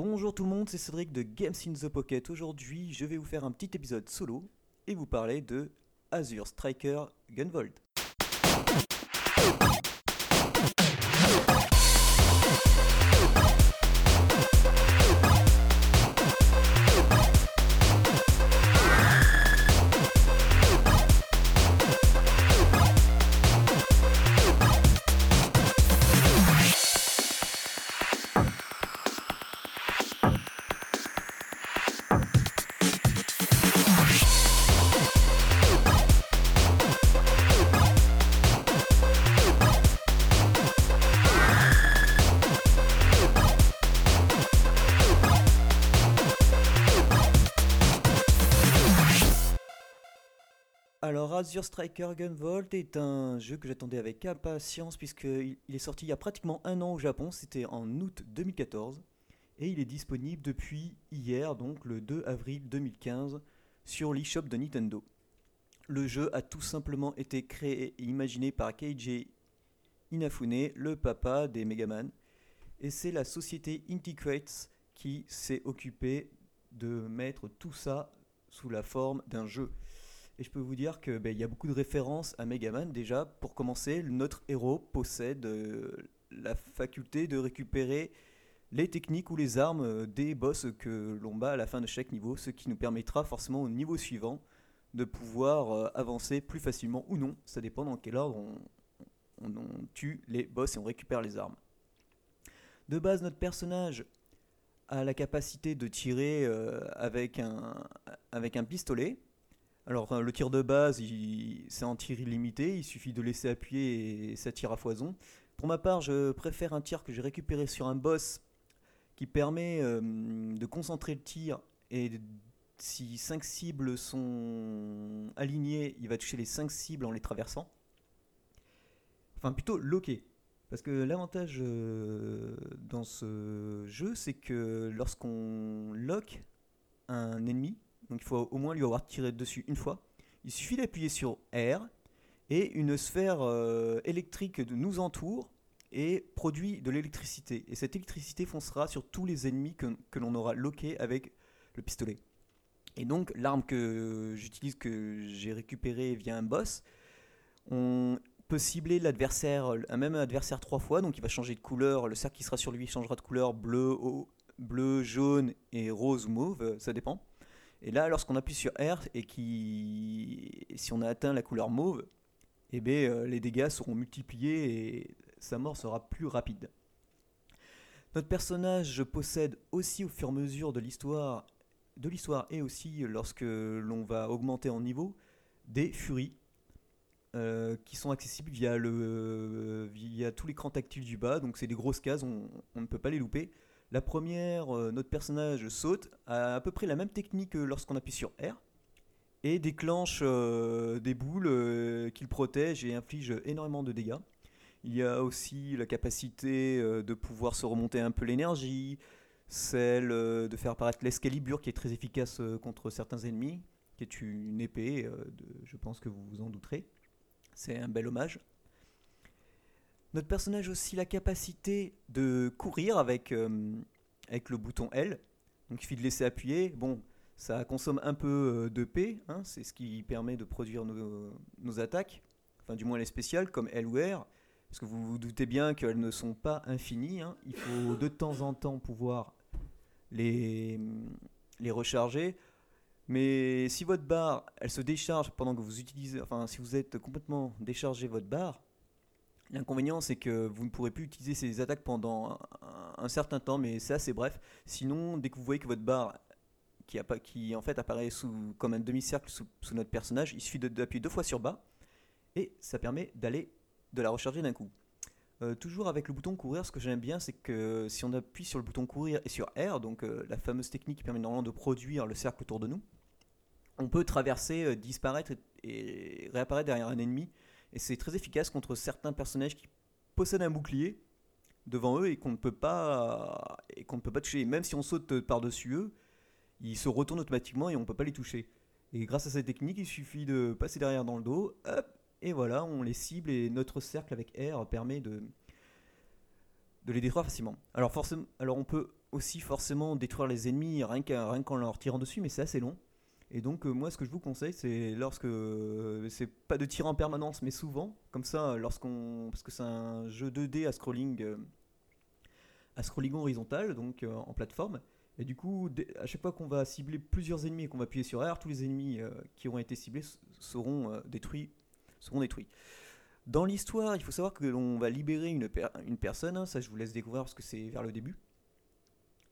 Bonjour tout le monde, c'est Cédric de Games in the Pocket. Aujourd'hui, je vais vous faire un petit épisode solo et vous parler de Azure Striker Gunvolt. Azure Striker Gunvolt est un jeu que j'attendais avec impatience puisqu'il il est sorti il y a pratiquement un an au Japon, c'était en août 2014 et il est disponible depuis hier, donc le 2 avril 2015 sur l'eShop de Nintendo. Le jeu a tout simplement été créé et imaginé par Keiji Inafune, le papa des Megaman, et c'est la société Inticrates qui s'est occupée de mettre tout ça sous la forme d'un jeu. Et je peux vous dire qu'il ben, y a beaucoup de références à Megaman. Déjà, pour commencer, notre héros possède euh, la faculté de récupérer les techniques ou les armes euh, des boss que l'on bat à la fin de chaque niveau, ce qui nous permettra forcément au niveau suivant de pouvoir euh, avancer plus facilement ou non. Ça dépend dans quel ordre on, tue les boss et on récupère les armes. De base, notre personnage a la capacité de tirer avec un pistolet. Alors le tir de base, c'est en tir illimité, il suffit de laisser appuyer et ça tire à foison. Pour ma part, je préfère un tir que j'ai récupéré sur un boss qui permet euh, de concentrer le tir et si 5 cibles sont alignées, il va toucher les 5 cibles en les traversant. Enfin plutôt loqué. Parce que l'avantage euh, dans ce jeu, c'est que lorsqu'on lock un ennemi, donc il faut au moins lui avoir tiré dessus une fois. Il suffit d'appuyer sur R et une sphère euh, électrique nous entoure et produit de l'électricité. Et cette électricité foncera sur tous les ennemis que, l'on aura loqués avec le pistolet. Et donc l'arme que j'utilise, que j'ai récupérée via un boss, on peut cibler l'adversaire, un même adversaire trois fois, donc il va changer de couleur, le cercle qui sera sur lui changera de couleur bleu, bleu, jaune et rose ou mauve, ça dépend. Et là, lorsqu'on appuie sur R et qui, si on a atteint la couleur mauve, eh bien, euh, les dégâts seront multipliés et sa mort sera plus rapide. Notre personnage possède aussi au fur et à mesure de l'histoire, de l'histoire et aussi lorsque l'on va augmenter en niveau, des furies euh, qui sont accessibles via, le, via tout l'écran tactile du bas. Donc c'est des grosses cases, on ne peut pas les louper. La première, euh, notre personnage saute, a à peu près la même technique que lorsqu'on appuie sur R, et déclenche euh, des boules euh, qu'il protège et inflige énormément de dégâts. Il y a aussi la capacité de pouvoir se remonter un peu l'énergie, celle de faire apparaître l'escalibur qui est très efficace contre certains ennemis, qui est une épée, je pense que vous vous en douterez. C'est un bel hommage. Notre personnage a aussi la capacité de courir avec, euh, avec le bouton L. Donc il suffit de laisser appuyer. Bon, ça consomme un peu euh, de P, hein, c'est ce qui permet de produire nos, attaques, enfin du moins les spéciales comme L ou R, parce que vous vous doutez bien qu'elles ne sont pas infinies. hein. Il faut de temps en temps pouvoir les, les recharger. Mais si votre barre, elle se décharge pendant que vous utilisez, enfin si vous êtes complètement déchargé votre barre, l'inconvénient c'est que vous ne pourrez plus utiliser ces attaques pendant un, certain temps, mais c'est assez bref. Sinon, dès que vous voyez que votre barre, qui, qui en fait apparaît sous, comme un demi-cercle sous, notre personnage, il suffit d'appuyer deux fois sur bas, et ça permet d'aller de la recharger d'un coup. Euh, toujours avec le bouton courir, ce que j'aime bien, c'est que si on appuie sur le bouton courir et sur R, donc euh, la fameuse technique qui permet normalement de produire le cercle autour de nous, on peut traverser, euh, disparaître et réapparaître derrière un ennemi. Et c'est très efficace contre certains personnages qui possèdent un bouclier devant eux et qu'on ne peut pas et qu'on ne peut pas toucher. Même si on saute par-dessus eux, ils se retournent automatiquement et on ne peut pas les toucher. Et grâce à cette technique, il suffit de passer derrière dans le dos, hop, et voilà, on les cible et notre cercle avec R permet de, de les détruire facilement. Alors forcément, alors on peut aussi forcément détruire les ennemis rien qu'en leur tirant dessus, mais c'est assez long. Et donc moi ce que je vous conseille c'est lorsque c'est pas de tir en permanence mais souvent comme ça lorsqu'on parce que c'est un jeu 2D à scrolling à scrolling horizontal donc en plateforme et du coup à chaque fois qu'on va cibler plusieurs ennemis et qu'on va appuyer sur R tous les ennemis qui auront été ciblés seront détruits détruits. Dans l'histoire, il faut savoir que l'on va libérer une, une personne, hein, ça je vous laisse découvrir parce que c'est vers le début.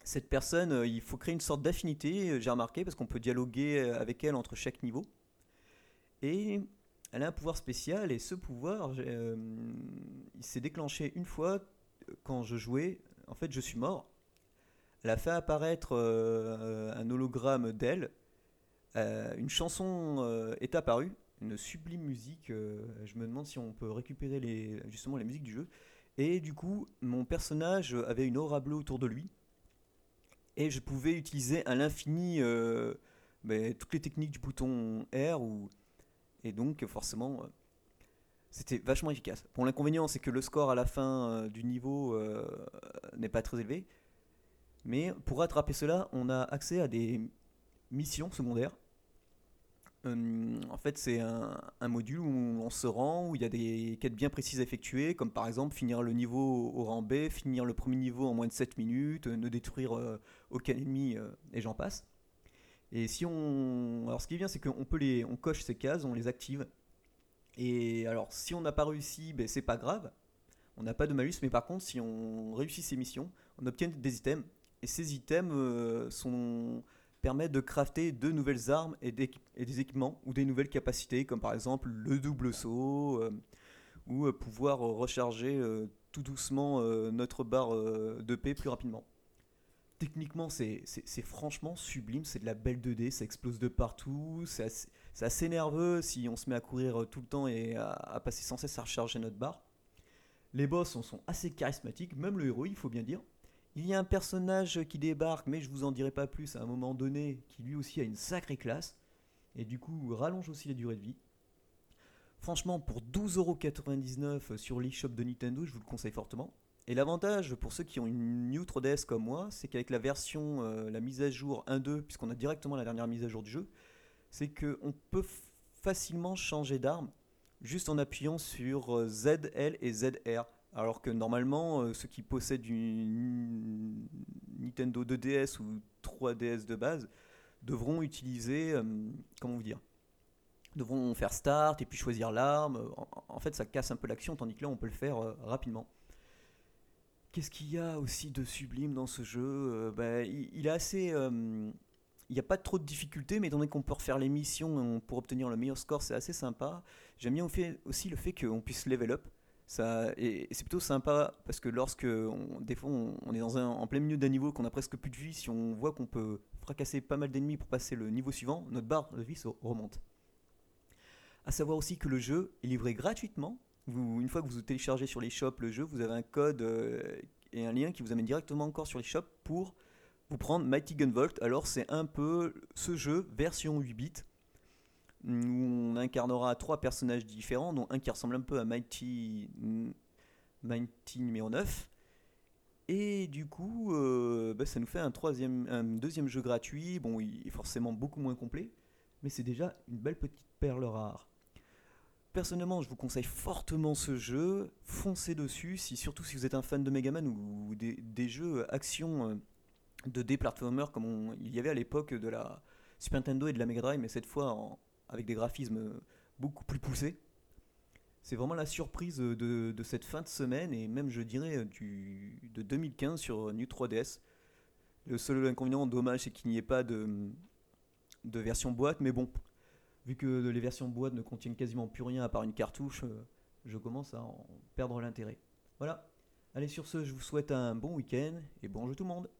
Cette personne, euh, il faut créer une sorte d'affinité, euh, j'ai remarqué, parce qu'on peut dialoguer euh, avec elle entre chaque niveau. Et elle a un pouvoir spécial, et ce pouvoir, s'est déclenché une fois quand je jouais. En fait, je suis mort. Elle a fait apparaître un hologramme d'elle. une chanson est apparue une sublime musique. Je me demande si on peut récupérer justement les musiques du jeu. Et du coup, mon personnage avait une aura bleue autour de lui. Et je pouvais utiliser à l'infini euh, ben, toutes les techniques du bouton R. Et donc, forcément, euh, c'était vachement efficace. Bon, l'inconvénient, c'est que le score à la fin du niveau n'est pas très élevé. Mais pour rattraper cela, on a accès à des missions secondaires euh, en fait, c'est un, module où on se rend, où il y a des quêtes bien précises à effectuer, comme par exemple finir le niveau au rang B, finir le premier niveau en moins de 7 minutes, ne détruire euh, aucun ennemi, euh, et j'en passe. Et si on. Alors, ce qui est bien, c'est qu'on peut les. On coche ces cases, on les active. Et alors, si on n'a pas réussi, ben, c'est pas grave. On n'a pas de malus, mais par contre, si on réussit ces missions, on obtient des items. Et ces items sont permet de crafter de nouvelles armes et, des équipements ou des nouvelles capacités, comme par exemple le double saut, euh, ou euh, pouvoir recharger euh, tout doucement notre barre de paix plus rapidement. Techniquement, c'est franchement sublime, c'est de la belle 2D, ça explose de partout, c'est assez, nerveux si on se met à courir tout le temps et à, passer sans cesse à recharger notre barre. Les boss sont assez charismatiques, même le héros, il faut bien dire. Il y a un personnage qui débarque, mais je vous en dirai pas plus à un moment donné, qui lui aussi a une sacrée classe, et du coup rallonge aussi la durée de vie. Franchement, pour 12,99€ sur l'eShop de Nintendo, je vous le conseille fortement. Et l'avantage pour ceux qui ont une New 3DS comme moi, c'est qu'avec la version, euh, la mise à jour 1.2, puisqu'on a directement la dernière mise à jour du jeu, c'est qu'on peut facilement changer d'arme juste en appuyant sur euh, ZL et ZR. Alors que normalement, euh, ceux qui possèdent une Nintendo 2DS ou 3DS de base devront utiliser, euh, comment vous dire, devront faire start et puis choisir l'arme. En, fait, ça casse un peu l'action, tandis que là, on peut le faire euh, rapidement. Qu'est-ce qu'il y a aussi de sublime dans ce jeu ben, il, est assez. il n'y a pas trop de difficultés, mais étant donné qu'on peut refaire les missions pour obtenir le meilleur score, c'est assez sympa. J'aime bien aussi le fait qu'on puisse level up. Et, c'est plutôt sympa parce que lorsque des fois on, est dans un, en plein milieu d'un niveau qu'on a presque plus de vie, si on voit qu'on peut fracasser pas mal d'ennemis pour passer le niveau suivant, notre barre de vie se remonte. A savoir aussi que le jeu est livré gratuitement. Une fois que vous téléchargez sur les shops le jeu, vous avez un code euh, et un lien qui vous amène directement encore sur les shops pour vous prendre Mighty Gunvolt. Alors c'est un peu ce jeu version 8 bits où on incarnera trois personnages différents, dont un qui ressemble un peu à Mighty, Mighty numéro 9. Et du coup, euh, bah, ça nous fait un, troisième, un deuxième jeu gratuit. Bon, il est forcément beaucoup moins complet, mais c'est déjà une belle petite perle rare. Personnellement, je vous conseille fortement ce jeu. Foncez dessus, surtout si vous êtes un fan de Mega Man ou, des, jeux action euh, de d comme il y avait à l'époque de la Super Nintendo et de la Mega Drive, mais cette fois en, avec des graphismes beaucoup plus poussés. C'est vraiment la surprise de, cette fin de semaine et même je dirais de 2015 sur New 3DS. Le seul inconvénient dommage c'est qu'il n'y ait pas de, de version boîte, mais bon, vu que les versions boîte ne contiennent quasiment plus rien à part une cartouche, euh, je commence à en perdre l'intérêt. Voilà, allez sur ce, je vous souhaite un bon week-end et bon jeu tout le monde